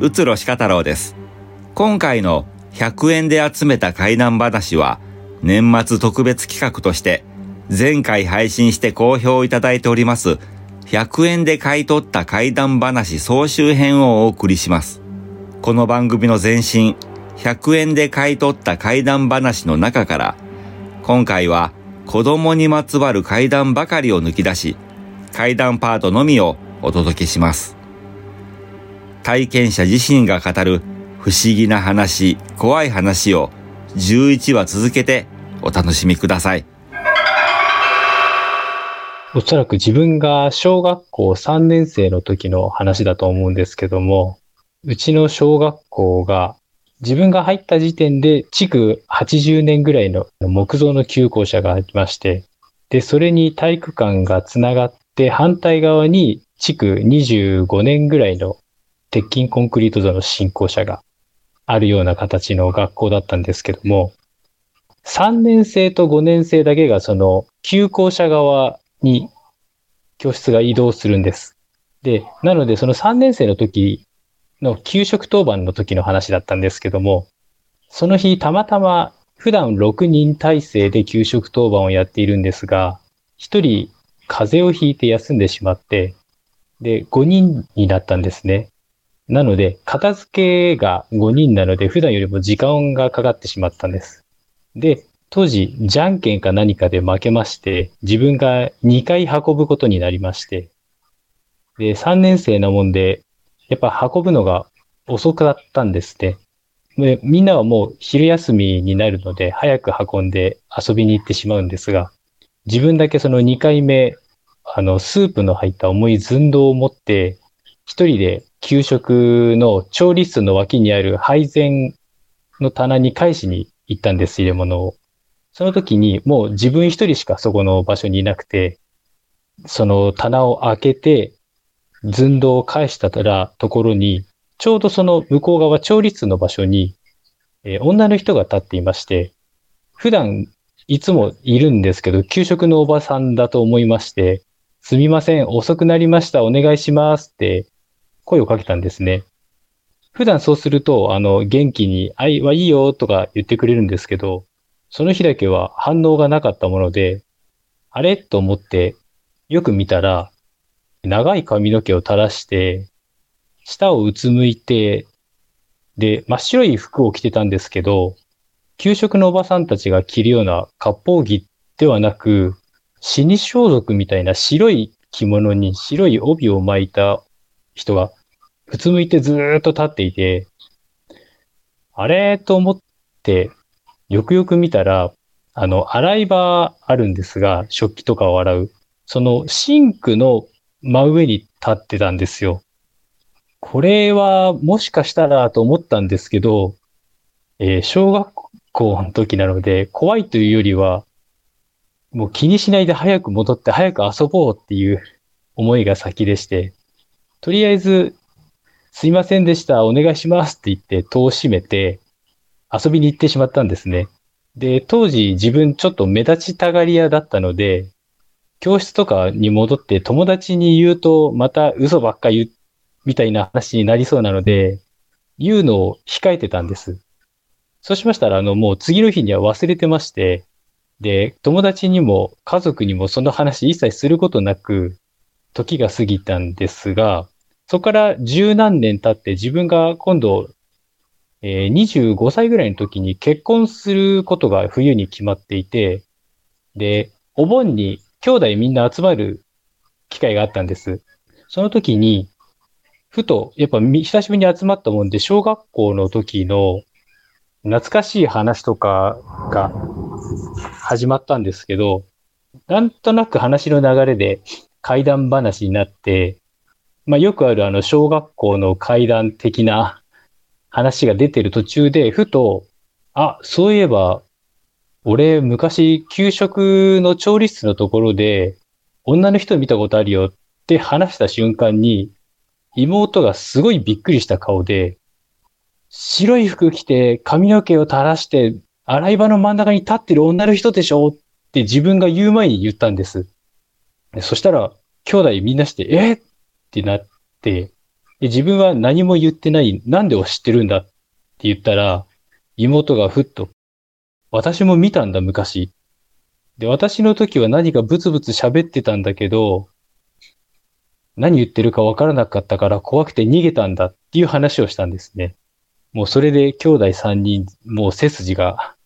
うつろしか太郎です。今回の100円で集めた怪談話は、年末特別企画として、前回配信して好評いただいております、100円で買い取った怪談話総集編をお送りします。この番組の前身、100円で買い取った怪談話の中から、今回は子供にまつわる怪談ばかりを抜き出し、怪談パートのみをお届けします。体験者自身が語る不思議な話、怖い話を11話続けてお楽しみください。おそらく自分が小学校3年生の時の話だと思うんですけども、うちの小学校が自分が入った時点で築80年ぐらいの木造の旧校舎がありまして、で、それに体育館がつながって反対側に築25年ぐらいの鉄筋コンクリート造の新校舎があるような形の学校だったんですけども、3年生と5年生だけがその旧校舎側に教室が移動するんです。で、なのでその3年生の時の給食当番の時の話だったんですけども、その日たまたま普段6人体制で給食当番をやっているんですが、1人風邪をひいて休んでしまって、で、5人になったんですね。なので、片付けが5人なので、普段よりも時間がかかってしまったんです。で、当時、じゃんけんか何かで負けまして、自分が2回運ぶことになりまして、で、3年生なもんで、やっぱ運ぶのが遅かったんですね。でみんなはもう昼休みになるので、早く運んで遊びに行ってしまうんですが、自分だけその2回目、あの、スープの入った重い寸胴を持って、一人で給食の調理室の脇にある配膳の棚に返しに行ったんです、入れ物を。その時にもう自分一人しかそこの場所にいなくて、その棚を開けて、寸胴を返したらところに、ちょうどその向こう側調理室の場所に、えー、女の人が立っていまして、普段いつもいるんですけど、給食のおばさんだと思いまして、すみません、遅くなりました、お願いしますって声をかけたんですね。普段そうすると、あの、元気に、あいはいいよとか言ってくれるんですけど、その日だけは反応がなかったもので、あれ？と思って、よく見たら、長い髪の毛を垂らして、舌をうつむいて、で、真っ白い服を着てたんですけど、給食のおばさんたちが着るような割烹着ではなく、死に装束みたいな白い着物に白い帯を巻いた人がうつむいてずーっと立っていて、あれと思って、よくよく見たら、あの、洗い場あるんですが、食器とかを洗う。そのシンクの真上に立ってたんですよ。これはもしかしたらと思ったんですけど、えー、小学校の時なので、怖いというよりは、もう気にしないで早く戻って早く遊ぼうっていう思いが先でして、とりあえずすいませんでした、お願いしますって言って戸を閉めて遊びに行ってしまったんですね。で、当時自分ちょっと目立ちたがり屋だったので、教室とかに戻って友達に言うとまた嘘ばっかり言うみたいな話になりそうなので、言うのを控えてたんです。そうしましたら、あの、もう次の日には忘れてまして、で、友達にも家族にもその話一切することなく、時が過ぎたんですが、そこから十何年経って自分が今度、えー、25歳ぐらいの時に結婚することが冬に決まっていて、で、お盆に兄弟みんな集まる機会があったんです。その時に、ふと、やっぱ久しぶりに集まったもんで、小学校の時の懐かしい話とかが始まったんですけど、なんとなく話の流れで怪談話になって、まあ、よくあるあの、小学校の階段的な話が出てる途中で、ふと、あ、そういえば、俺、昔、給食の調理室のところで、女の人見たことあるよって話した瞬間に、妹がすごいびっくりした顔で、白い服着て髪の毛を垂らして、洗い場の真ん中に立ってる女の人でしょって自分が言う前に言ったんです。そしたら、兄弟みんなして、えってなって、で自分は何も言ってない、なんでを知ってるんだって言ったら、妹がふっと、私も見たんだ、昔。で、私の時は何かブツブツ喋ってたんだけど、何言ってるかわからなかったから怖くて逃げたんだっていう話をしたんですね。もうそれで兄弟三人、もう背筋が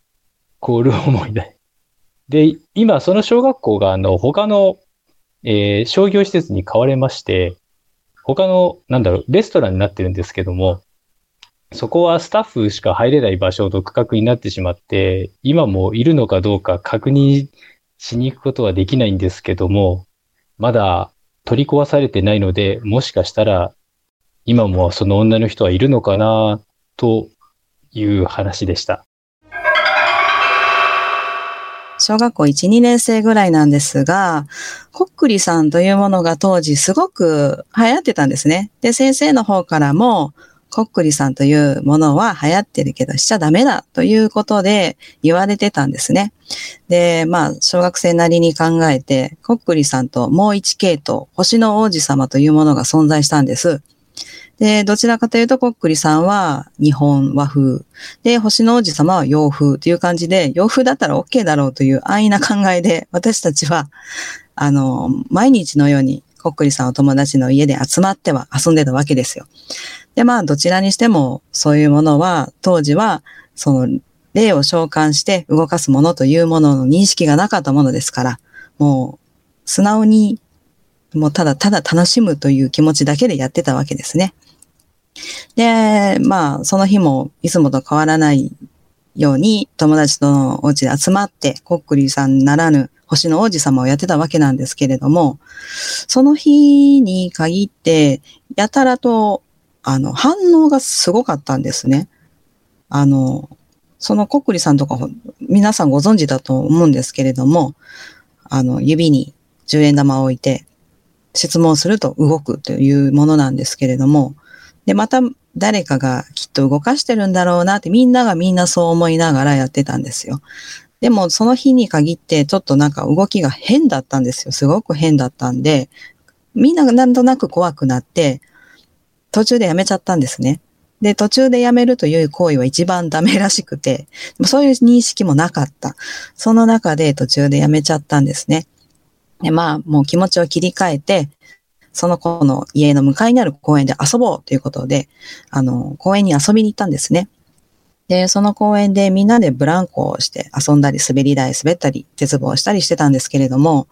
凍る思いで。で、今その小学校があの他の、えー、商業施設に変われまして、他の、なんだろう、レストランになってるんですけども、そこはスタッフしか入れない場所と区画になってしまって、今もいるのかどうか確認しに行くことはできないんですけども、まだ取り壊されてないので、もしかしたら今もその女の人はいるのかなという話でした。小学校1、2年生ぐらいなんですが、こっくりさんというものが当時すごく流行ってたんですね。で、先生の方からも、こっくりさんというものは流行ってるけどしちゃダメだということで言われてたんですね。で、まあ、小学生なりに考えて、こっくりさんともう一系統、星の王子様というものが存在したんです。で、どちらかというと、こっくりさんは日本和風。で、星の王子様は洋風という感じで、洋風だったら OK だろうという安易な考えで、私たちは、あの、毎日のように、こっくりさんお友達の家で集まっては遊んでたわけですよ。で、まあ、どちらにしても、そういうものは、当時は、その、霊を召喚して動かすものというものの認識がなかったものですから、もう、素直に、もうただただ楽しむという気持ちだけでやってたわけですね。で、まあ、その日もいつもと変わらないように友達とのお家で集まって、コックリさんならぬ星の王子様をやってたわけなんですけれども、その日に限って、やたらとあの、反応がすごかったんですね。あの、そのコックリさんとか皆さんご存知だと思うんですけれども、あの、指に10円玉を置いて質問すると動くというものなんですけれども、で、また誰かがきっと動かしてるんだろうなってみんながみんなそう思いながらやってたんですよ。でもその日に限ってちょっとなんか動きが変だったんですよ。すごく変だったんで、みんながなんとなく怖くなって、途中でやめちゃったんですね。で、途中でやめるという行為は一番ダメらしくて、そういう認識もなかった。その中で途中でやめちゃったんですね。で、まあ、もう気持ちを切り替えて、その子の家の向かいにある公園で遊ぼうということで、あの、公園に遊びに行ったんですね。で、その公園でみんなでブランコをして遊んだり、滑り台滑ったり、鉄棒したりしてたんですけれども、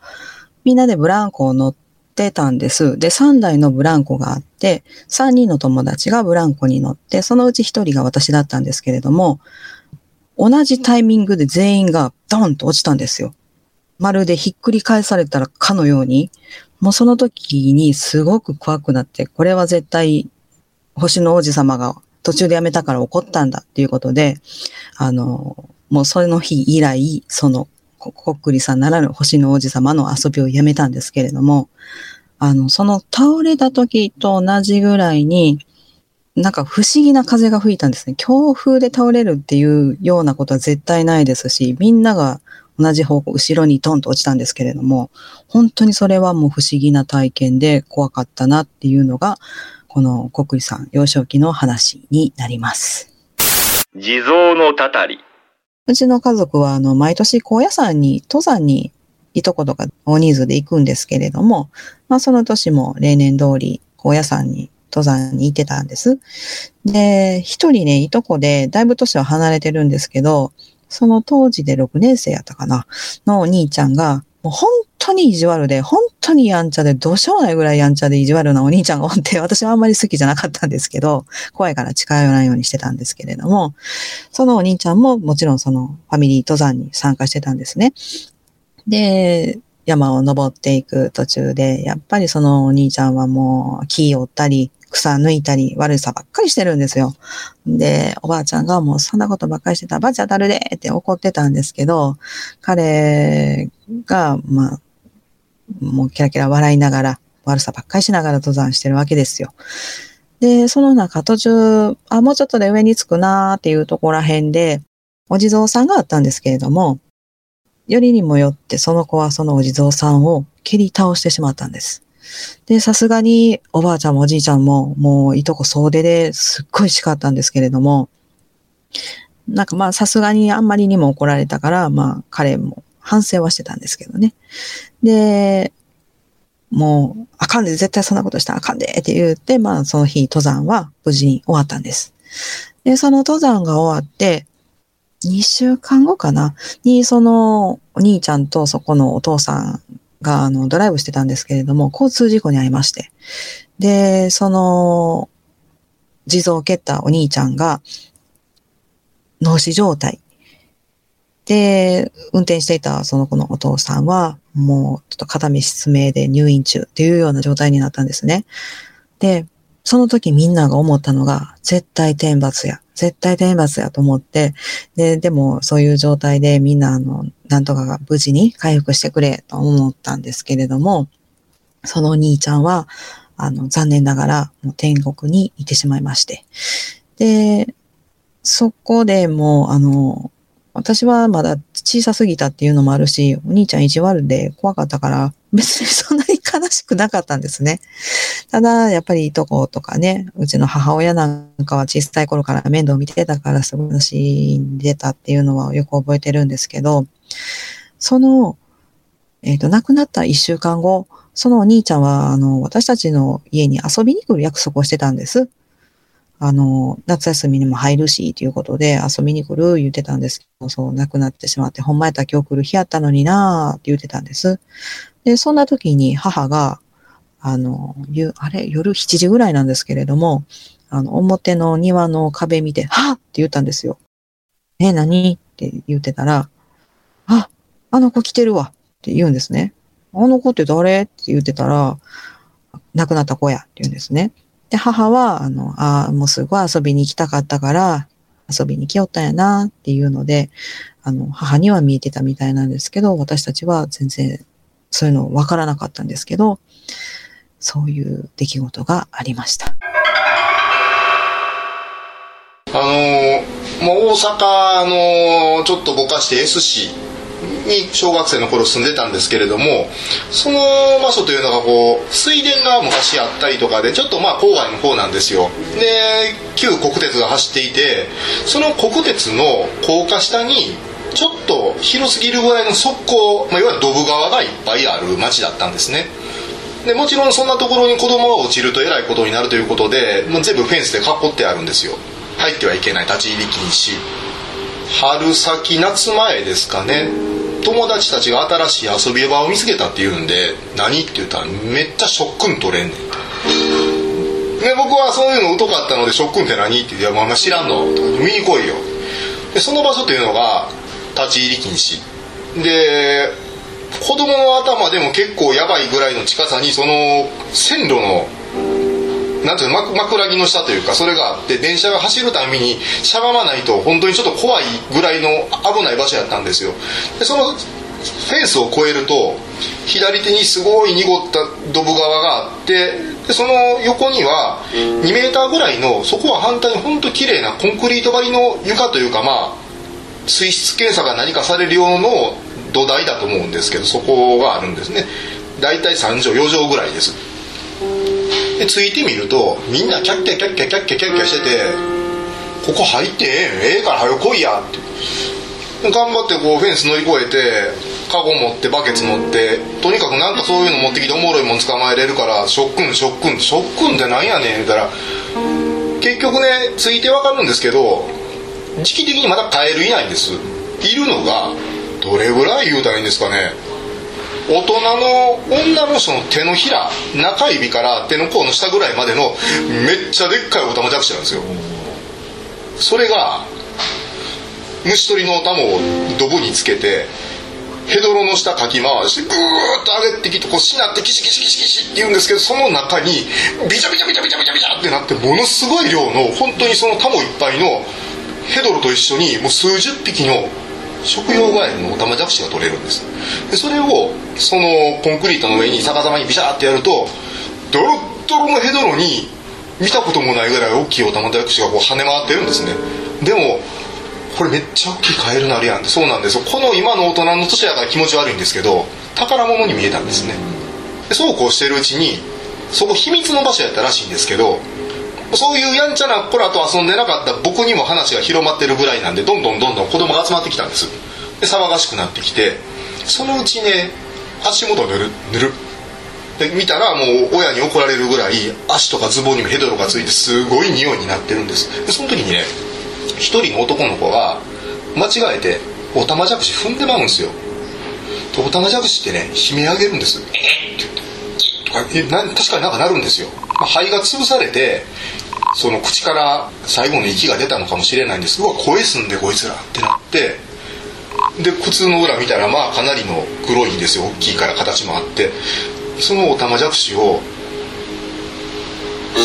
みんなでブランコを乗ってたんです。で、3台のブランコがあって、3人の友達がブランコに乗って、そのうち1人が私だったんですけれども、同じタイミングで全員がドンと落ちたんですよ。まるでひっくり返されたらかのように、もうその時にすごく怖くなって、これは絶対星の王子様が途中でやめたから怒ったんだっていうことで、あの、もうその日以来、そのこっくりさんならぬ星の王子様の遊びをやめたんですけれども、あの、その倒れた時と同じぐらいに、なんか不思議な風が吹いたんですね。強風で倒れるっていうようなことは絶対ないですし、みんなが同じ方向、後ろにトンと落ちたんですけれども、本当にそれはもう不思議な体験で怖かったなっていうのが、この国さん幼少期の話になります。地蔵のたたり。うちの家族は、あの、毎年高野山に、登山に、いとことか大人数で行くんですけれども、まあその年も例年通り高野山に登山に行ってたんです。で、一人ね、いとこで、だいぶ年は離れてるんですけど、その当時で6年生やったかな、のお兄ちゃんが、もう本当に意地悪で、本当にやんちゃで、どうしようもないぐらいやんちゃで意地悪なお兄ちゃんがおって、私はあんまり好きじゃなかったんですけど、怖いから近寄らないようにしてたんですけれども、そのお兄ちゃんももちろんそのファミリー登山に参加してたんですね。で、山を登っていく途中で、やっぱりそのお兄ちゃんはもう木を折ったり、草抜いたり悪さばっかりしてるんですよ。で、おばあちゃんがもうそんなことばっかりしてたら、ばあちゃん当たるでって怒ってたんですけど、彼が、まあ、もうキラキラ笑いながら、悪さばっかりしながら登山してるわけですよ。で、その中途中、あ、もうちょっとで上に着くなーっていうところら辺で、お地蔵さんがあったんですけれども、よりにもよってその子はそのお地蔵さんを蹴り倒してしまったんです。で、さすがにおばあちゃんもおじいちゃんももういとこ総出ですっごい叱ったんですけれども、なんかまあさすがにあんまりにも怒られたから、まあ彼も反省はしてたんですけどね。で、もう、あかんで、絶対そんなことしたらあかんでって言って、まあその日登山は無事に終わったんです。で、その登山が終わって、2週間後かなに、そのお兄ちゃんとそこのお父さんがあのドライブしてたんですけれども、交通事故に遭いまして。で、その、地蔵を蹴ったお兄ちゃんが、脳死状態。で、運転していたその子のお父さんは、もうちょっと片目失明で入院中っていうような状態になったんですね。で、その時みんなが思ったのが、絶対天罰や。絶対天罰やと思って、で、でもそういう状態でみんなあの、なんとかが無事に回復してくれと思ったんですけれども、そのお兄ちゃんは、あの、残念ながらもう天国に行ってしまいまして。で、そこでもう、あの、私はまだ小さすぎたっていうのもあるし、お兄ちゃん意地悪で怖かったから、別にそんなに悲しくなかったんですね。ただ、やっぱりいとことかね、うちの母親なんかは小さい頃から面倒見てたからすごい死んでたっていうのはよく覚えてるんですけど、その、えっ、ー、と、亡くなった一週間後、そのお兄ちゃんは、あの、私たちの家に遊びに来る約束をしてたんです。あの、夏休みにも入るし、ということで遊びに来る言ってたんですけど、そう、亡くなってしまって、ほんまやったら今日来る日やったのになーって言ってたんです。で、そんな時に母が、あの、ゆあれ、夜7時ぐらいなんですけれども、あの、表の庭の壁見て、はっって言ったんですよ。え、何？って言ってたら、あ、あの子来てるわって言うんですね。あの子って誰？って言ってたら、亡くなった子やって言うんですね。で、母は、あの、ああ、もうすごい遊びに行きたかったから、遊びに来よったんやなっていうので、あの、母には見えてたみたいなんですけど、私たちは全然そういうのわからなかったんですけど、そういう出来事がありました。あの、もう大阪のちょっとぼかして S 市に小学生の頃住んでたんですけれどもその場所というのがこう水田が昔あったりとかでちょっとまあ郊外の方なんですよで旧国鉄が走っていてその国鉄の高架下にちょっと広すぎるぐらいの側溝、まあ、いわゆるドブ川がいっぱいある町だったんですね。でもちろんそんなところに子供が落ちるとえらいことになるということで、まあ、全部フェンスで囲ってあるんですよ。入ってはいけない立ち入り禁止。春先夏前ですかね。友達たちが新しい遊び場を見つけたって言うんで何って言ったらめっちゃショックン取れんねん。で僕はそういうの疎かったので「ショックンって何?」って言って「いやまあ知らんの?」とか「見に来いよ」でその場所というのが立ち入り禁止。で子供の頭でも結構やばいぐらいの近さにその線路のなんていうの枕木の下というかそれがあって電車が走るたびにしゃがまないと本当にちょっと怖いぐらいの危ない場所やったんですよ。でそのフェンスを越えると左手にすごい濁ったドブ川があってでその横には2メーターぐらいのそこは反対に本当綺麗なコンクリート張りの床というかまあ水質検査が何かされる用の土台だと思うんですけどそこがあるんですね。大体3畳4畳ぐらいです。で着いてみるとみんなキャッキャキャッキャキャッキャキャッキャしてて「ここ入ってええんええから早く来いや」って頑張ってこうフェンス乗り越えてカゴ持ってバケツ持ってとにかくなんかそういうの持ってきておもろいもん捕まえれるから「ショックンショックンショックンってなんやねん」言うたら結局ね着いて分かるんですけど時期的にまだカエルいないんです。いるのがどれぐらい言うたらいいんですかね。大人の女の人の手のひら中指から手の甲の下ぐらいまでのめっちゃでっかいオタマジャクシなんですよ。それが虫取りのオタマをドブにつけてヘドロの下かき回してグーッと上げてきてこうしなってキシキシキシキシって言うんですけどその中にビチャビチャビチャビチャビチャビチャってなってものすごい量の本当にそのタモいっぱいのヘドロと一緒にもう数十匹の食用ガエルのオタマジャクシが取れるんです。でそれをそのコンクリートの上に逆さまにビシャーってやるとドロッドロのヘドロに見たこともないぐらい大きいオタマジャクシがこう跳ね回ってるんですね。でもこれめっちゃ大きいカエルなるやんって。そうなんですこの今の大人の年やから気持ち悪いんですけど宝物に見えたんですね。でそうこうしてるうちにそこ秘密の場所やったらしいんですけどそういうやんちゃな子らと遊んでなかった僕にも話が広まってるぐらいなんでどんどんどんどん子供が集まってきたんです。で騒がしくなってきてそのうちね足元ぬるぬる。で見たらもう親に怒られるぐらい足とかズボンにもヘドロがついてすごい匂いになってるんです。でその時にね一人の男の子が間違えておたまじゃくし踏んでまうんですよ。でおたまじゃくしってね悲鳴上げるんです「えっ!」って言って。確かになんかなるんですよ、ま、肺が潰されてその口から最後の息が出たのかもしれないんですうわ声すんでこいつらってなってで靴の裏見たらまあかなりの黒いんですよ。大きいから形もあって。そのオタマジャクシを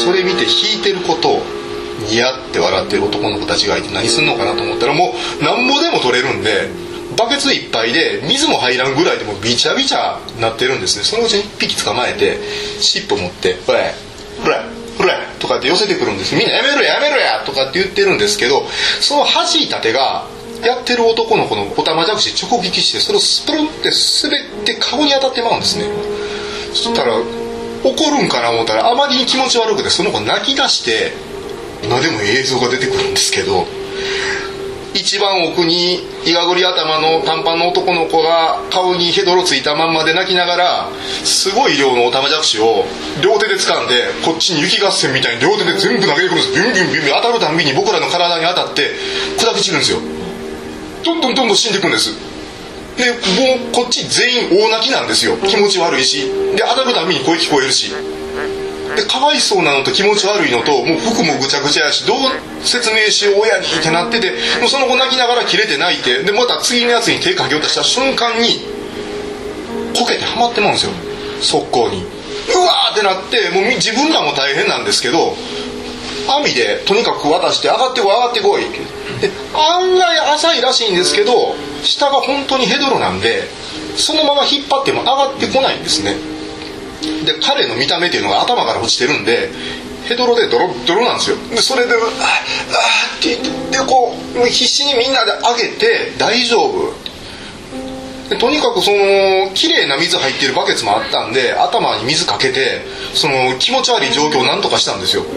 それ見て引いてることをニヤって笑ってる男の子たちがいて何すんのかなと思ったらもうなんぼでも取れるんでバケツいっぱいで水も入らんぐらいでもビチャビチャなってるんですね。そのうちに1匹捕まえて尻尾持って「ほれほれほれ」とかって寄せてくるんですみんな「やめろややめろや」とかって言ってるんですけどその弾いた手がやってる男の子のおたまじゃくし直撃してそれをスプルンって滑って顔に当たってまうんですね。そしたら怒るんかな思ったらあまりに気持ち悪くてその子泣き出して今でも映像が出てくるんですけど一番奥にいがぐり頭の短パンの男の子が顔にヘドロついたまんまで泣きながらすごい量のおたまじゃくしを両手で掴んでこっちに雪合戦みたいに両手で全部投げてくるんです。ビュンビュンビュンビュン当たるたびに僕らの体に当たって砕け散るんですよどんどんどんどん死んでいくんですでもうこっち全員大泣きなんですよ気持ち悪いしで当たるたびに声聞こえるしでかわいそうなのと気持ち悪いのともう服もぐちゃぐちゃやしどう説明しよう親にってなっててもうその子泣きながら切れて泣いてでまた次のやつに手かけようとした瞬間にこけてはまってまうんですよ。速攻に。うわーってなってもう自分らも大変なんですけど網でとにかく渡して上がってこい上がってこいで案外浅いらしいんですけど下が本当にヘドロなんでそのまま引っ張っても上がってこないんですね。で彼の見た目っていうのが頭から落ちてるんでヘドロでドロドロなんですよ。でそれで「ああ」って言ってでこう必死にみんなで上げて「大丈夫」とにかくその綺麗な水入ってるバケツもあったんで頭に水かけてその気持ち悪い状況を何とかしたんですよ。も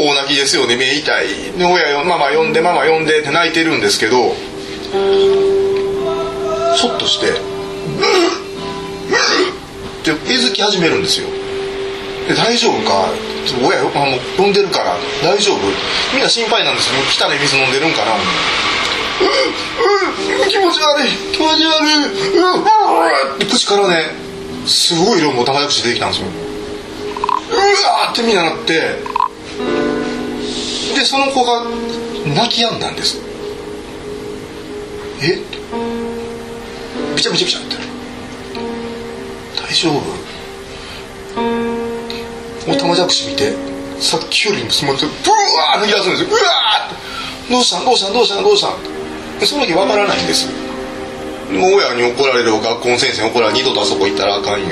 う大泣きですよね目痛い。で親よママ呼んでママ呼んでって泣いてるんですけどそっとして ってえずき始めるんですよ。で大丈夫か？親よあもう呼んでるから。大丈夫？みんな心配なんですよ。汚い水飲んでるんかな。うんうん気持ち悪い。気持ち悪い。うんって口からねすごい量も玉口出てきたんですよ。うわーってみんななって。でその子が泣き止んだんです。え？びちゃびちゃびちゃって。大丈夫？おたまじゃくし見て。さっきよりもそのブワー抜き出すんですよ。うわーって。どうしたん？どうしたん？どうしたん？どうしたん？でその時わからないんです。もう親に怒られる学校の先生に怒られる二度とあそこ行ったらあかんよ。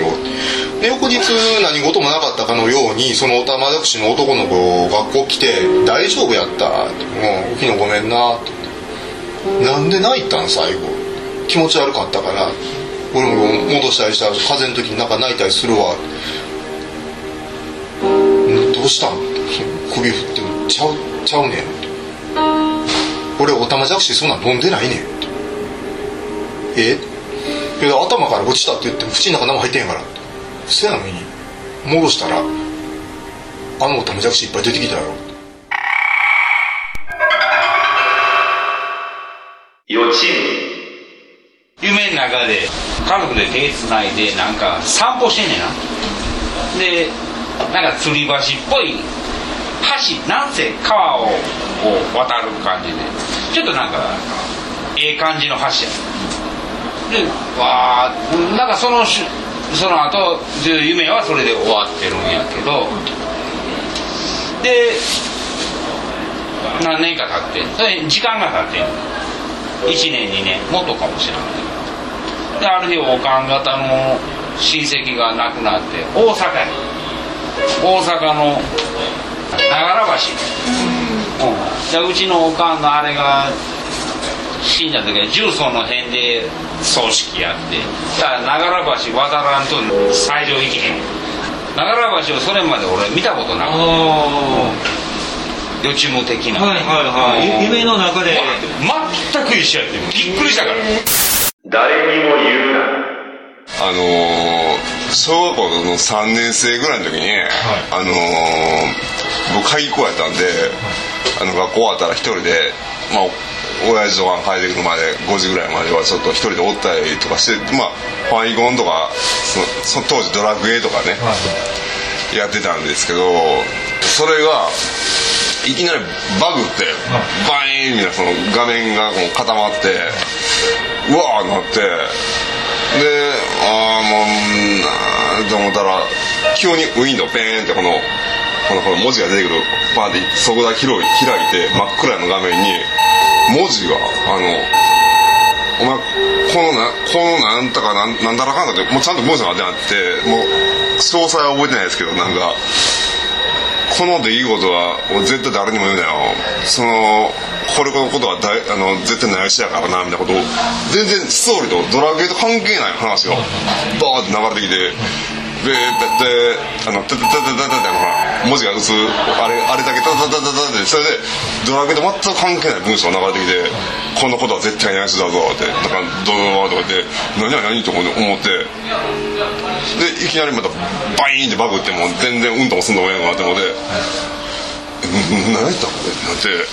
で翌日何事もなかったかのようにそのおたまじゃくしの男の子学校来て「大丈夫やった」って「もう昨日ごめんな」って「なんで泣いたん？最後。気持ち悪かったから。俺も戻したりしたら風邪の時になんか泣いたりするわ」どうしたん首振って「ちゃうちゃうねん」俺おたまじゃくしそんなん飲んでないねん」えいや頭から落ちたって言っても口の中何も入ってへんからせやのに戻したらあのおたまじゃくしいっぱい出てきたやの中で家族で手つないでなんか散歩してんねんな。でなんか吊り橋っぽい橋なんせ川をこう渡る感じでちょっとなんかええ感じの橋や。でわーなんかそのその後夢はそれで終わってるんやけどで何年か経ってそれ時間が経ってん1年2年もっとかもしれないである日おかん方の親戚が亡くなって大阪に。大阪の長良橋、うん、でうちのおかんのあれが死んだ時は重曹の辺で葬式やって。だから長良橋渡らんと最上行けへん。長良橋をそれまで俺見たことなかった。予知夢的な。はいはいはい。夢の中で。全く一緒やって。びっくりしたから誰にも言うな。あのー小学校の3年生ぐらいの時に、あのー僕会議校やったんで、あの学校終わったら一人で、まあ、親父とか帰ってくるまで5時ぐらいまではちょっと一人でおったりとかして、まあ、ファイゴンとかそのその当時ドラクエとかね、やってたんですけどそれがいきなりバグってバイーンみたいなその画面がこう固まってうわーなってでああもうなーと思ったら急にウィンドウペーンってこのこのこの文字が出てくるバーンってそこだけ開いて真っ暗の画面に文字があのお前このなこのなんとかなんなんだらかんだってもうちゃんと文字が出てあってもう詳細は覚えてないですけどなんかこの出来事はもう絶対誰にも言うなよそのこれのことはだいあの絶対内緒やからなみたいなことを全然ストーリーとドラゲーと関係ない話がバーって流れてきてででであの「タタタタタタ」ってほら文字が打つあれあれだけ「タタタタタ」ってそれでドラゲーと全く関係ない文章が流れてきて「こんなことは絶対に内緒だぞ」ってなんか「ドドドド」とか言って「何何何?」と思ってでいきなりまたバイーンってバグってもう全然うんともすんのもええのかなって思って「え何やったの?」ってなって。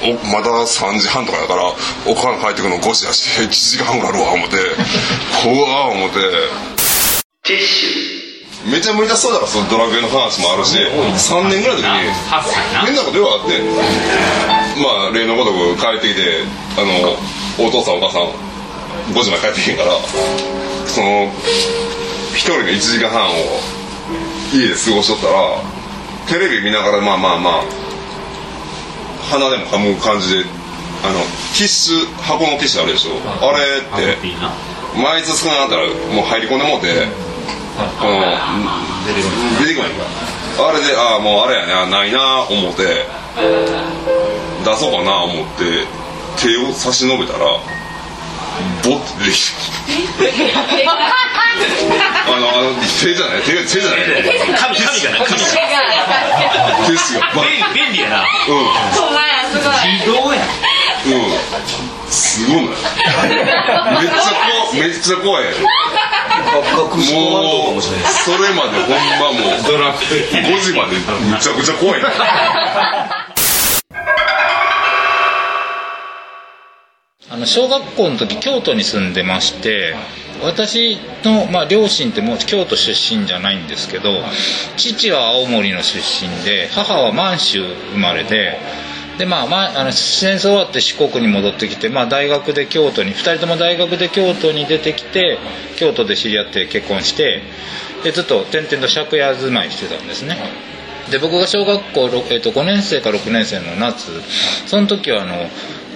おまだ3時半とかだからおかん帰ってくるの5時だし1時間半あるわ思ってうわー思ってティッシュ。めちゃ無理だそうだからそのドラクエの話もあるし3年ぐらいの時に8歳な変なことよくあってまあ例のごとく帰ってきてあのお父さんお母さん5時まで帰ってきへんからその一人の1時間半を家で過ごしとったらテレビ見ながらまあまあまあ鼻でもかむ感じであのティッシュ箱のティッシュあるでしょ。あれって毎日少なかったらもう入り込んでもうてこの出てこない。あれでああもうあれやなないな思って出そうかな思って手を差し伸べたらボッて出てき。てあのあの手じゃない？手手じゃない？神神がな神が。ティッシュがバッ便便利やな。うほんまやすごい。移動やんうん。すごい。ねめっちゃ怖いめっちゃ怖いもうそれまでほんまもうドラクエ。5時までむちゃくちゃ怖いの小学校の時京都に住んでまして私の、まあ、両親ってもう京都出身じゃないんですけど父は青森の出身で母は満州生まれでで、まあまあ、あの戦争終わって四国に戻ってきて、まあ、大学で京都に2人とも大学で京都に出てきて京都で知り合って結婚してでずっと転々と借家住まいしてたんですね。で僕が小学校、ろえっと5年生か6年生の夏その時はあの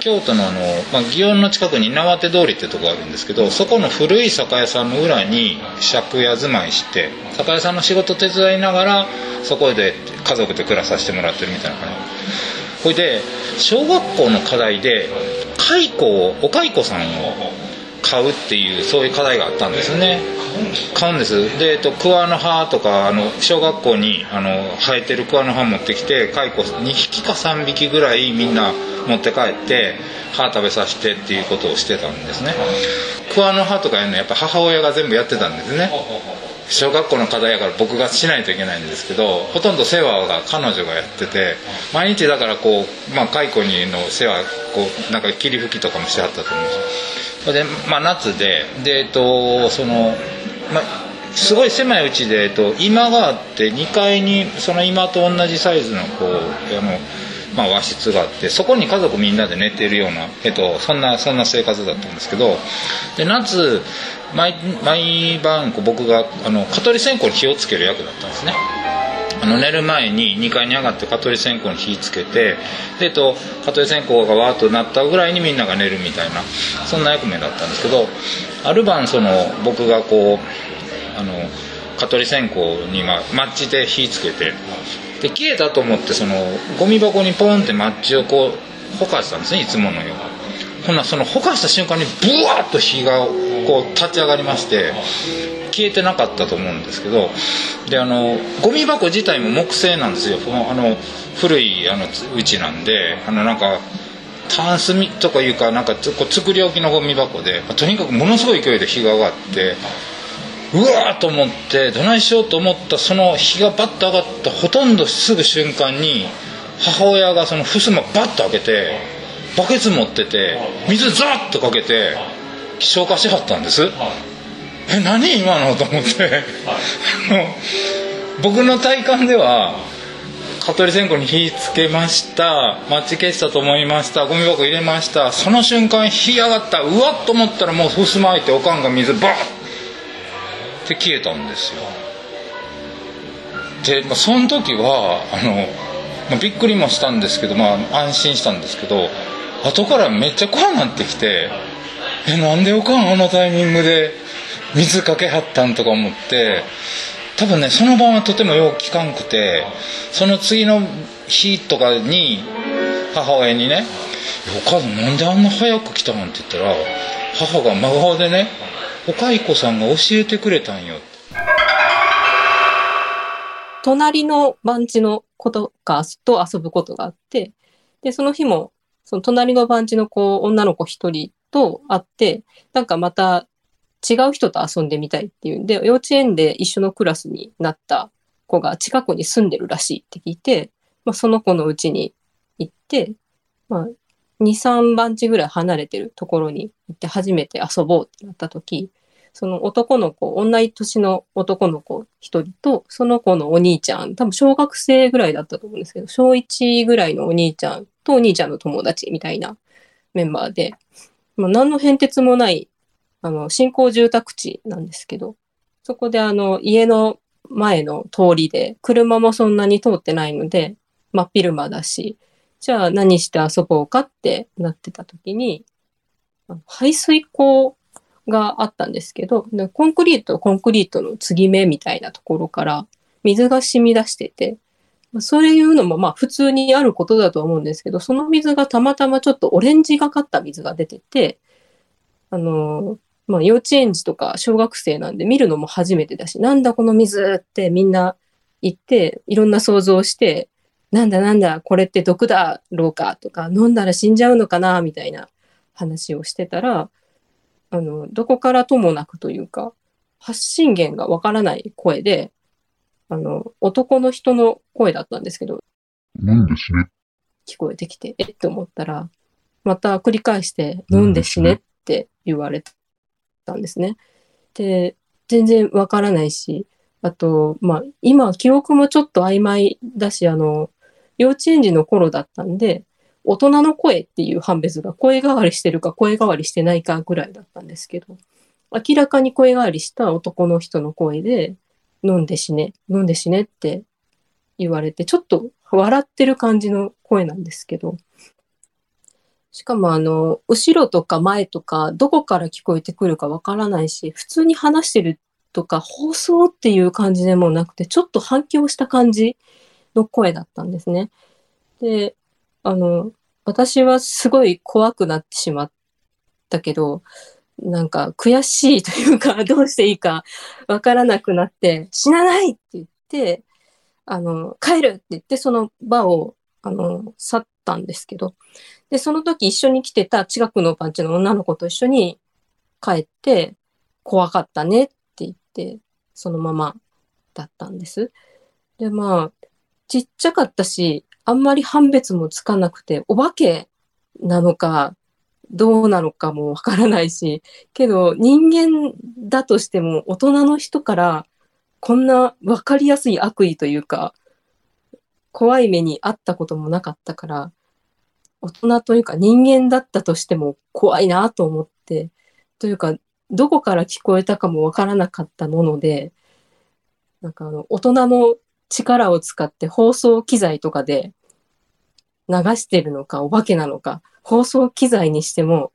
京都のあの、まあ、祇園の近くに稲手通りってとこがあるんですけどそこの古い酒屋さんの裏に借家住まいして酒屋さんの仕事手伝いながらそこで家族で暮らさせてもらってるみたいな感じ。ほいで小学校の課題で蚕をお蚕さんを買うっていうそういう課題があったんですね。買うんです。で、えっと、桑の葉とかあの小学校にあの生えてる桑の葉持ってきて蚕2匹か3匹ぐらいみんな持って帰って歯食べさせてっていうことをしてたんですね。桑の葉とかやるのやっぱ母親が全部やってたんですね。小学校の課題やから僕がしないといけないんですけどほとんど世話が彼女がやってて毎日だからこう、まあ、蚕にの世話こうなんか霧吹きとかもしてはったと思うんですよ。で、まあ、夏でで、えっと、その、まあ、すごい狭いうちで、えっと、今があって2階にその今と同じサイズのこうあの、まあ、和室があってそこに家族みんなで寝てるような、えっと、そんなそんな生活だったんですけどで夏毎毎晩こう僕があの蚊取り線香に火をつける役だったんですね。あの寝る前に2階に上がって蚊取り線香に火つけてで、と、蚊取り線香がわーっとなったぐらいにみんなが寝るみたいなそんな役目だったんですけどある晩その僕がこうあの蚊取り線香に、ま、マッチで火つけてで消えたと思ってそのゴミ箱にポンってマッチをこうほかしたんですねいつものようほんなそのほかした瞬間にブワーッと火がこう立ち上がりまして消えてなかったと思うんですけどであのゴミ箱自体も木製なんですよ。あの古いあのうちなんであのなんかタンスみとかいうかなんかこう作り置きのゴミ箱でとにかくものすごい勢いで火が上がってうわーと思ってどないしようと思ったその火がバッと上がったほとんどすぐ瞬間に母親がその襖バッと開けてバケツ持ってて水ザーッとかけて消火しはったんです。え何今のと思って。僕の体感では蚊取り線香に火つけましたマッチ消したと思いましたゴミ箱入れましたその瞬間火上がったうわっと思ったらもう襖開いておかんが水バーッて消えたんですよで、まあ、その時はあの、まあ、びっくりもしたんですけど、まあ、安心したんですけど後からめっちゃ怖くなってきてえなんでおかんあのタイミングで水かけはったんとか思って多分ねその晩はとてもよう聞かんくてその次の日とかに母親にね「お母さんなんであんな早く来たの?」って言ったら母が真顔でね「おかいこさんが教えてくれたんよ」隣の番地の子とかと遊ぶことがあって、で、その日も、その隣の番地の子、女の子一人と会って、なんかまた違う人と遊んでみたいっていうんで、幼稚園で一緒のクラスになった子が近くに住んでるらしいって聞いて、まあ、その子の家に行って、まあ、2、3番地ぐらい離れてるところに行って初めて遊ぼうってなった時、その男の子、同い年の男の子一人と、その子のお兄ちゃん、多分小学生ぐらいだったと思うんですけど、小1ぐらいのお兄ちゃんとお兄ちゃんの友達みたいなメンバーで、まあ、何の変哲もない、あの、新興住宅地なんですけど、そこであの、家の前の通りで、車もそんなに通ってないので、真っ昼間だし、じゃあ何して遊ぼうかってなってた時に、排水溝があったんですけど、コンクリート、コンクリートの継ぎ目みたいなところから水が染み出してて、そういうのもまあ普通にあることだと思うんですけど、その水がたまたまちょっとオレンジがかった水が出てて、あのまあ幼稚園児とか小学生なんで見るのも初めてだし、なんだこの水ってみんな言って、いろんな想像して、なんだなんだ、これって毒だろうかとか、飲んだら死んじゃうのかなみたいな話をしてたら、あの、どこからともなくというか、発信源がわからない声で、あの、男の人の声だったんですけど、なんで死ね聞こえてきて、えって思ったら、また繰り返して、飲んで死ねって言われたんですね。で、全然わからないし、あと、まあ、今、記憶もちょっと曖昧だし、あの、幼稚園児の頃だったんで、大人の声っていう判別が声変わりしてるか声変わりしてないかぐらいだったんですけど、明らかに声変わりした男の人の声で、飲んで死ね、飲んで死ねって言われて、ちょっと笑ってる感じの声なんですけど、しかもあの、後ろとか前とか、どこから聞こえてくるかわからないし、普通に話してるとか、放送っていう感じでもなくて、ちょっと反響した感じの声だったんですね。で、あの、私はすごい怖くなってしまったけど、なんか悔しいというか、どうしていいかわからなくなって、死なないって言って、あの、帰るって言って、その場を、あの、去ったんですけど、で、その時一緒に来てた近くのパンチの女の子と一緒に帰って、怖かったねって言って、そのままだったんです。で、まあ、ちっちゃかったし、あんまり判別もつかなくて、お化けなのか、どうなのかもわからないし、けど人間だとしても大人の人からこんなわかりやすい悪意というか、怖い目にあったこともなかったから、大人というか人間だったとしても怖いなと思って、というか、どこから聞こえたかもわからなかったもので、なんかあの、大人の力を使って放送機材とかで流してるのか、お化けなのか、放送機材にしても、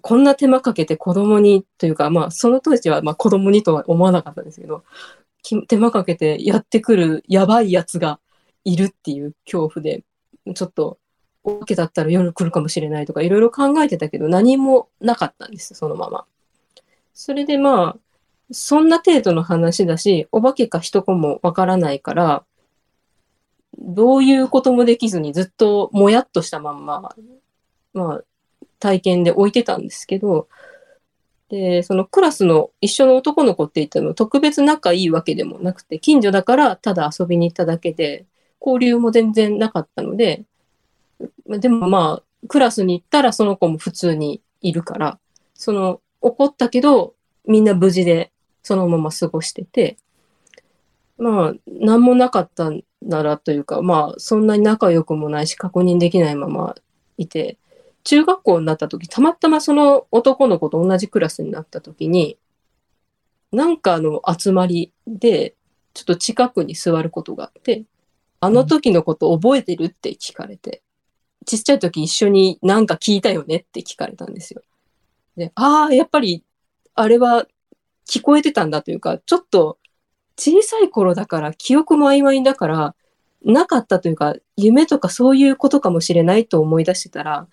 こんな手間かけて子供にというか、まあ、その当時はまあ子供にとは思わなかったんですけど、手間かけてやってくるやばいやつがいるっていう恐怖で、ちょっとお化けだったら夜来るかもしれないとかいろいろ考えてたけど何もなかったんですそのまま。それでまあ、そんな程度の話だし、お化けか人かもわからないから、どういうこともできずにずっともやっとしたまんま、まあ、体験で置いてたんですけど、で、そのクラスの一緒の男の子って言っても特別仲いいわけでもなくて、近所だからただ遊びに行っただけで、交流も全然なかったので、でもまあ、クラスに行ったらその子も普通にいるから、その怒ったけど、みんな無事でそのまま過ごしてて、まあ、何もなかったならというか、まあ、そんなに仲良くもないし、確認できないままいて、中学校になった時、たまたまその男の子と同じクラスになった時に、なんかの集まりで、ちょっと近くに座ることがあって、あの時のこと覚えてるって聞かれて、ちっちゃい時一緒になんか聞いたよねって聞かれたんですよ。で、ああ、やっぱり、あれは聞こえてたんだというか、ちょっと小さい頃だから、記憶も曖昧だから、なかったというか、夢とかそういうことかもしれないと思い出してたら、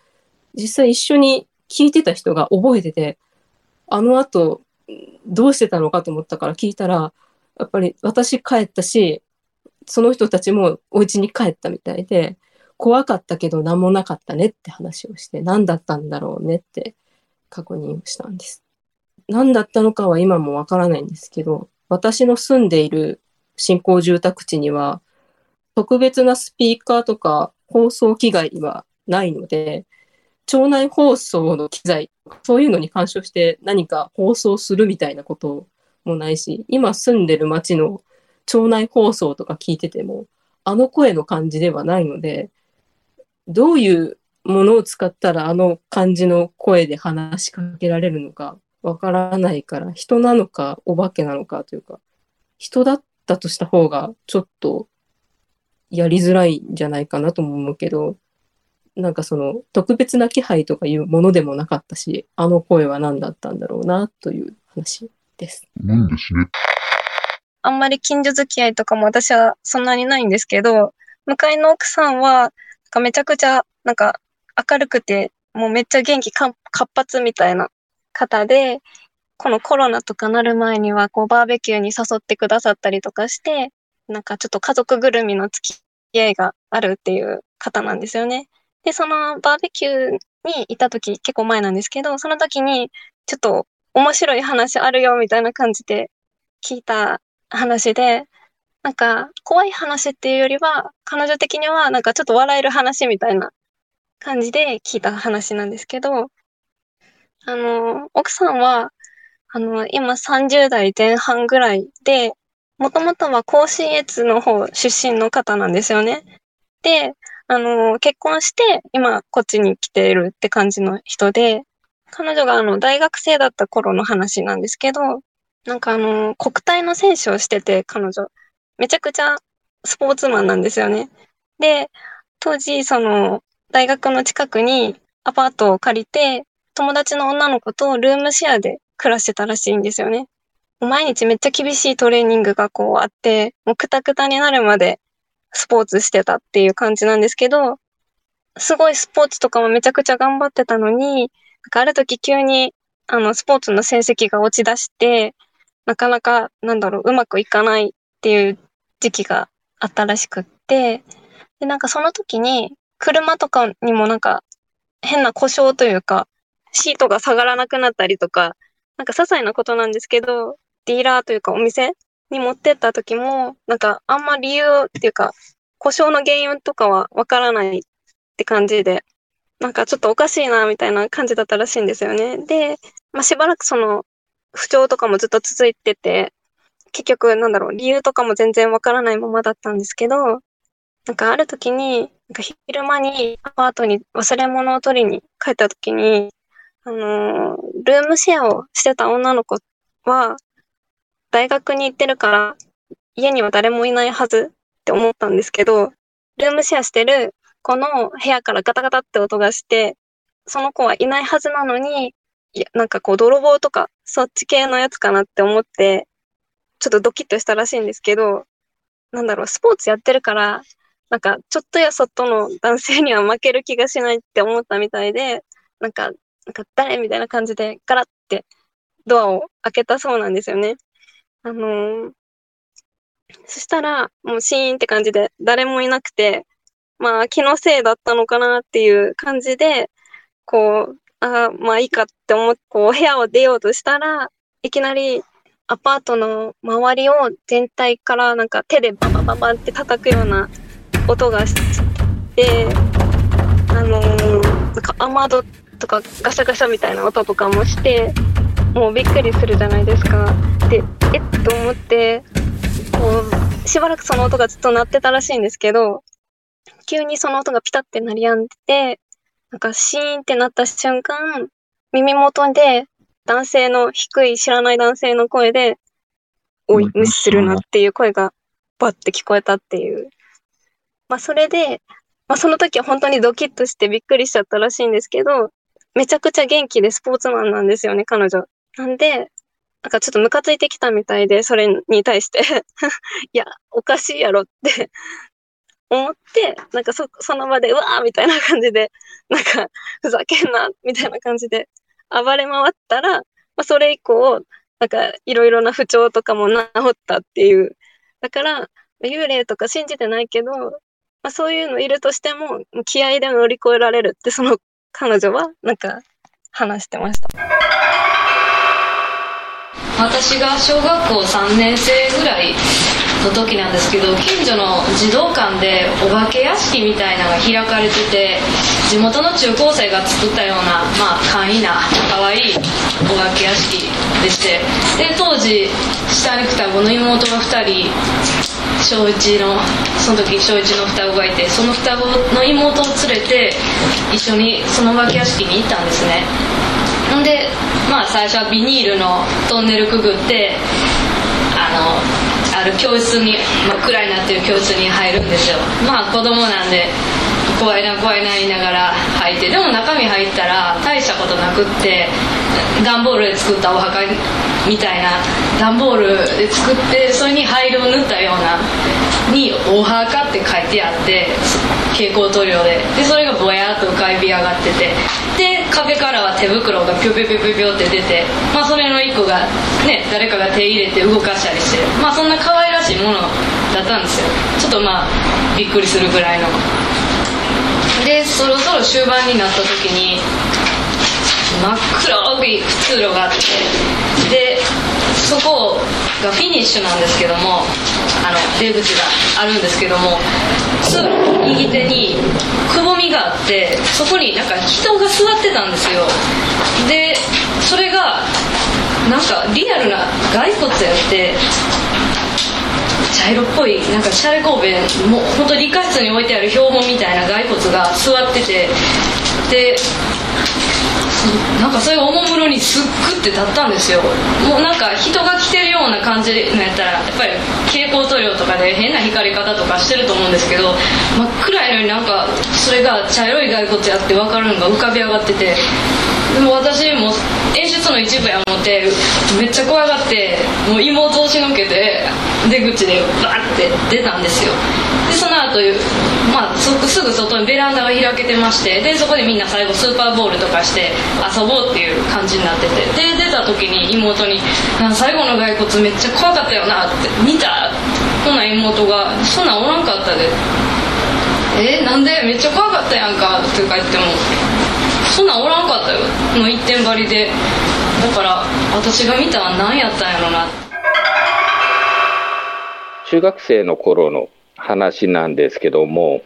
実際一緒に聞いてた人が覚えてて、あの後、どうしてたのかと思ったから聞いたら、やっぱり私帰ったし、その人たちもお家に帰ったみたいで、怖かったけど何もなかったねって話をして、何だったんだろうねって確認をしたんです。何だったのかは今もわからないんですけど、私の住んでいる新興住宅地には、特別なスピーカーとか放送機材はないので、町内放送の機材、そういうのに干渉して何か放送するみたいなこともないし、今住んでる町の町内放送とか聞いてても、あの声の感じではないので、どういうものを使ったらあの感じの声で話しかけられるのかわからないから、人なのかお化けなのかというか、人だったとした方がちょっとやりづらいんじゃないかなとも思うけど、なんかその特別な気配とかいうものでもなかったし、あの声は何だったんだろうなという話です。なんですね。あんまり近所付き合いとかも私はそんなにないんですけど、向かいの奥さんは、なんかめちゃくちゃ、なんか明るくて、もうめっちゃ元気か活発みたいな方で、このコロナとかなる前には、こうバーベキューに誘ってくださったりとかして、なんかちょっと家族ぐるみの付き合いがあるっていう方なんですよね。で、そのバーベキューにいた時、結構前なんですけど、その時に、ちょっと面白い話あるよみたいな感じで聞いた話で、なんか怖い話っていうよりは、彼女的にはなんかちょっと笑える話みたいな感じで聞いた話なんですけど、あの、奥さんは、あの、今30代前半ぐらいで、もともとは甲信越の方出身の方なんですよね。で、あの、結婚して、今こっちに来ているって感じの人で、彼女があの、大学生だった頃の話なんですけど、なんかあの、国体の選手をしてて、彼女。めちゃくちゃスポーツマンなんですよね。で、当時、その、大学の近くにアパートを借りて、友達の女の子とルームシェアで暮らしてたらしいんですよね。毎日めっちゃ厳しいトレーニングがこうあって、もうクタクタになるまでスポーツしてたっていう感じなんですけど、すごいスポーツとかもめちゃくちゃ頑張ってたのに、なんかある時急に、あの、スポーツの成績が落ち出して、なかなか、なんだろう、うまくいかないっていう時期があったらしくって、で、なんかその時に、車とかにもなんか、変な故障というか、シートが下がらなくなったりとか、なんか些細なことなんですけど、ディーラーというかお店に持ってった時も、なんかあんま理由っていうか、故障の原因とかはわからないって感じで、なんかちょっとおかしいなみたいな感じだったらしいんですよね。で、まあ、しばらくその不調とかもずっと続いてて、結局なんだろう、理由とかも全然わからないままだったんですけど、なんかある時に、なんか昼間にアパートに忘れ物を取りに帰った時に、あのルームシェアをしてた女の子は、大学に行ってるから、家には誰もいないはずって思ったんですけど、ルームシェアしてる子の部屋からガタガタって音がして、その子はいないはずなのに、いや、なんかこう泥棒とか、そっち系のやつかなって思って、ちょっとドキッとしたらしいんですけど、なんだろう、スポーツやってるから、なんか、ちょっとやそっとの男性には負ける気がしないって思ったみたいで、なんか、なんか誰？みたいな感じでガラッてドアを開けたそうなんですよね。あのーそしたら、もうシーンって感じで誰もいなくて、まあ気のせいだったのかなっていう感じで、こう、あーまあいいかって思って、こう部屋を出ようとしたら、いきなりアパートの周りを全体からなんか手でババババって叩くような音がして、あのーなんか雨戸とかガシャガシャみたいな音とかもして、もうびっくりするじゃないですか。で、えっと思って、こう、しばらくその音がずっと鳴ってたらしいんですけど、急にその音がピタって鳴りやんでて、なんかシーンってなった瞬間、耳元で男性の低い知らない男性の声で、おい、無視するなっていう声がバッて聞こえたっていう。まあそれで、まあその時は本当にドキッとしてびっくりしちゃったらしいんですけど、めちゃくちゃ元気でスポーツマンなんですよね、彼女。なんで、なんかちょっとムカついてきたみたいで、それに対して いや、おかしいやろって思って、なんかそ、その場で、うわーみたいな感じで、なんか、ふざけんな、みたいな感じで暴れ回ったら、まあ、それ以降、なんか、いろいろな不調とかも治ったっていう。だから、幽霊とか信じてないけど、まあ、そういうのいるとしても、気合で乗り越えられるって、その彼女は、なんか、話してました。私が小学校3年生ぐらいの時なんですけど近所の児童館でお化け屋敷みたいなのが開かれてて地元の中高生が作ったようなまあ簡易な可愛いお化け屋敷でしてで当時下に双子の妹が2人小1のその時小1の双子がいてその双子の妹を連れて一緒にそのお化け屋敷に行ったんですね。んでまあ最初はビニールのトンネルくぐってあのある教室にまあ暗になってる教室に入るんですよ。まあ子供なんで怖いな怖いな言いながら入って。でも中身入ったら大したことなくって段ボールで作ったお墓みたいな段ボールで作ってそれに灰色を塗ったようなに「お墓」って書いてあって蛍光塗料で。でそれがぼやっと浮かび上がってて。で壁からは手袋がピョピョピョピョピョって出てまあそれの一個がね誰かが手入れて動かしたりしてまあそんな可愛らしいものだったんですよ。ちょっとまあびっくりするぐらいの。でそろそろ終盤になった時に真っ黒い通路があってでそこがフィニッシュなんですけどもあの出口があるんですけども通路の右手にくぼみがあってそこになんか人が座ってたんですよ。でそれがなんかリアルな骸骨やって茶色っぽいなんかシャレ神戸もう本当理科室に置いてある標本みたいな骸骨が座っててでなんかそれがおもむろにすっくって立ったんですよ。もうなんか人が来てるような感じのやったらやっぱり蛍光塗料とかで変な光り方とかしてると思うんですけど真っ暗いのになんかそれが茶色い骸骨やって分かるのが浮かび上がっててでも私も演出の一部や思ってめっちゃ怖がってもう妹を押しのけて出口でバーって出たんですよ。でその後、まあ、すぐ外にベランダが開けてましてでそこでみんな最後スーパーボールとかして遊ぼうっていう感じになってて。で出た時に妹に「最後の骸骨めっちゃ怖かったよな」って「見た?」ほな妹が「そんなんおらんかったで」えなんでめっちゃ怖かったやんかとか言ってもそんなんおらんかったよ。の一点張りで。だから私が見たん何やったんやろな。中学生の頃の話なんですけども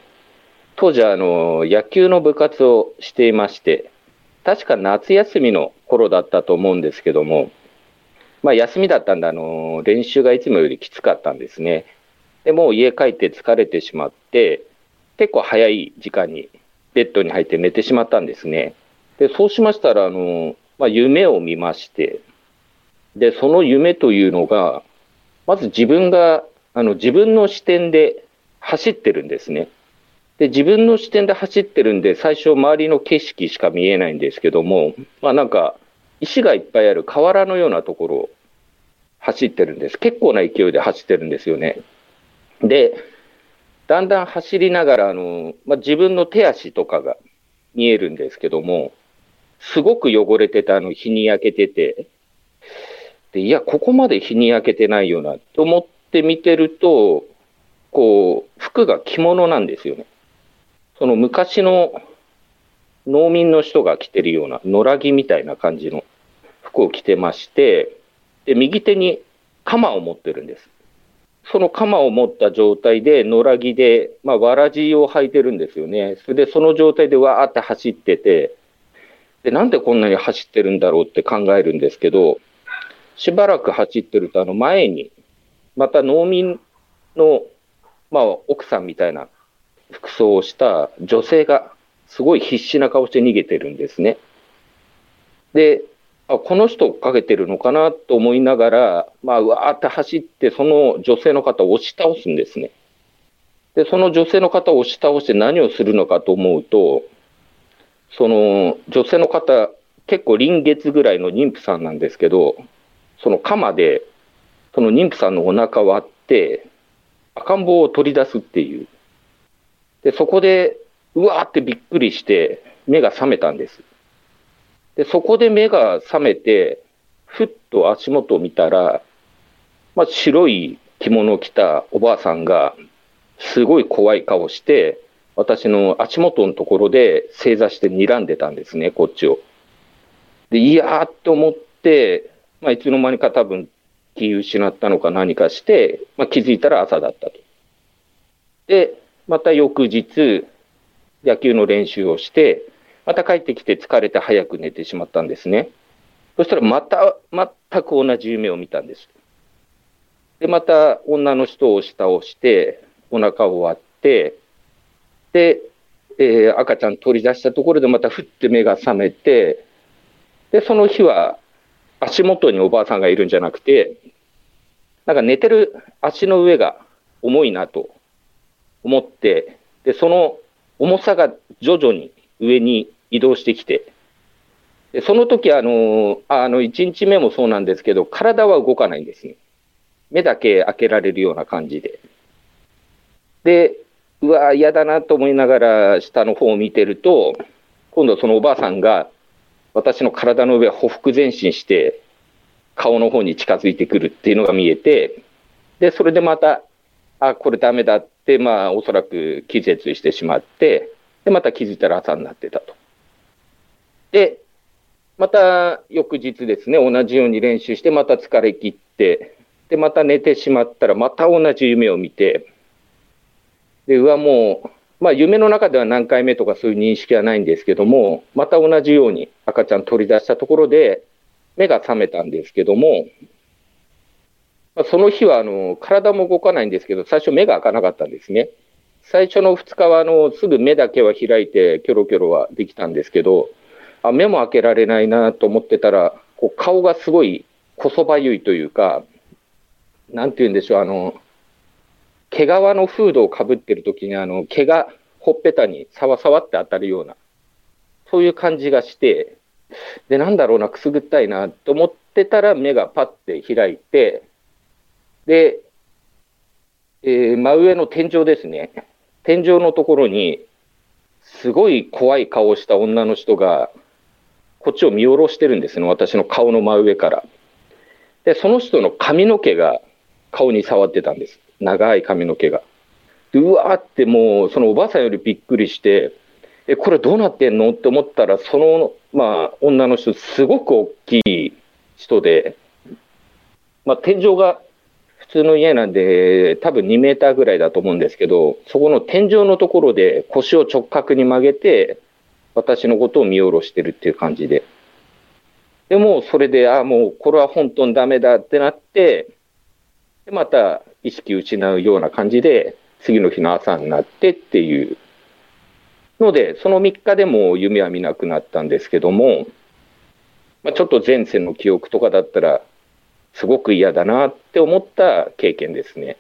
当時あの野球の部活をしていまして確か夏休みの頃だったと思うんですけどもまあ休みだったんであの練習がいつもよりきつかったんですねでもう家帰って疲れてしまって結構早い時間にベッドに入って寝てしまったんですね。で、そうしましたら、あの、まあ、夢を見まして、で、その夢というのが、まず自分が、あの、自分の視点で走ってるんですね。で、自分の視点で走ってるんで、最初周りの景色しか見えないんですけども、まあなんか、石がいっぱいある河原のようなところを走ってるんです。結構な勢いで走ってるんですよね。で、だんだん走りながら、あの、まあ、自分の手足とかが見えるんですけども、すごく汚れてた、あの、日に焼けてて、で、いや、ここまで日に焼けてないよな、と思って見てると、こう、服が着物なんですよね。その昔の農民の人が着てるような野良着みたいな感じの服を着てまして、で、右手に鎌を持ってるんです。その鎌を持った状態で、野良着で、まあ、わらじを履いてるんですよね。それで、その状態でわーって走ってて、で、なんでこんなに走ってるんだろうって考えるんですけど、しばらく走ってると、あの前に、また農民の、まあ、奥さんみたいな服装をした女性が、すごい必死な顔して逃げてるんですね。で、あこの人追っかけてるのかなと思いながら、まあ、うわーって走って、その女性の方を押し倒すんですね。で、その女性の方を押し倒して何をするのかと思うと、その女性の方、結構臨月ぐらいの妊婦さんなんですけど、その鎌で、その妊婦さんのお腹割って、赤ん坊を取り出すっていう。で、そこで、うわーってびっくりして、目が覚めたんです。で、そこで目が覚めて、ふっと足元を見たら、まあ、白い着物を着たおばあさんが、すごい怖い顔して、私の足元のところで正座して睨んでたんですね、こっちを。で、いやーって思って、まあ、いつの間にか多分気失ったのか何かして、まあ、気づいたら朝だったと。で、また翌日、野球の練習をして、また帰ってきて疲れて早く寝てしまったんですね。そしたらまた、全く同じ夢を見たんです。で、また女の人を押し倒して、お腹を割って、で、えー赤ちゃん取り出したところでまたふって目が覚めて、で、その日は足元におばあさんがいるんじゃなくて、なんか寝てる足の上が重いなと思って、で、その重さが徐々に上に移動してきて、でその時あの、あの、1日目もそうなんですけど、体は動かないんですね。目だけ開けられるような感じで。で、うわ、嫌だなと思いながら下の方を見てると、今度そのおばあさんが私の体の上をほふ前進して、顔の方に近づいてくるっていうのが見えて、で、それでまた、あ、これダメだって、まあ、おそらく気絶してしまって、で、また気づいたら朝になってたと。で、また翌日ですね、同じように練習して、また疲れ切って、で、また寝てしまったら、また同じ夢を見て、で、うわ、もう、まあ、夢の中では何回目とかそういう認識はないんですけども、また同じように赤ちゃん取り出したところで、目が覚めたんですけども、まあ、その日はあの体も動かないんですけど、最初目が開かなかったんですね。最初の2日はあのすぐ目だけは開いて、キョロキョロはできたんですけど、あ目も開けられないなと思ってたら、こう顔がすごいこそばゆいというか、なんて言うんでしょう、あの、毛皮のフードをかぶってる時にあの毛がほっぺたにさわさわって当たるような、そういう感じがして、で、なんだろうな、くすぐったいなと思ってたら目がパッて開いて、で、えー真上の天井ですね。天井のところに、すごい怖い顔をした女の人が、こっちを見下ろしてるんですね。私の顔の真上から。で、その人の髪の毛が顔に触ってたんです。長い髪の毛が。でうわーってもう、そのおばあさんよりびっくりして、え、これどうなってんの？って思ったら、その、まあ、女の人、すごく大きい人で、まあ、天井が普通の家なんで、多分2メーターぐらいだと思うんですけど、そこの天井のところで腰を直角に曲げて、私のことを見下ろしてるっていう感じで。でも、それで、あもうこれは本当にダメだってなって、で、また意識失うような感じで、次の日の朝になってっていうので、その3日でも夢は見なくなったんですけども、まあ、ちょっと前世の記憶とかだったら、すごく嫌だなって思った経験ですね。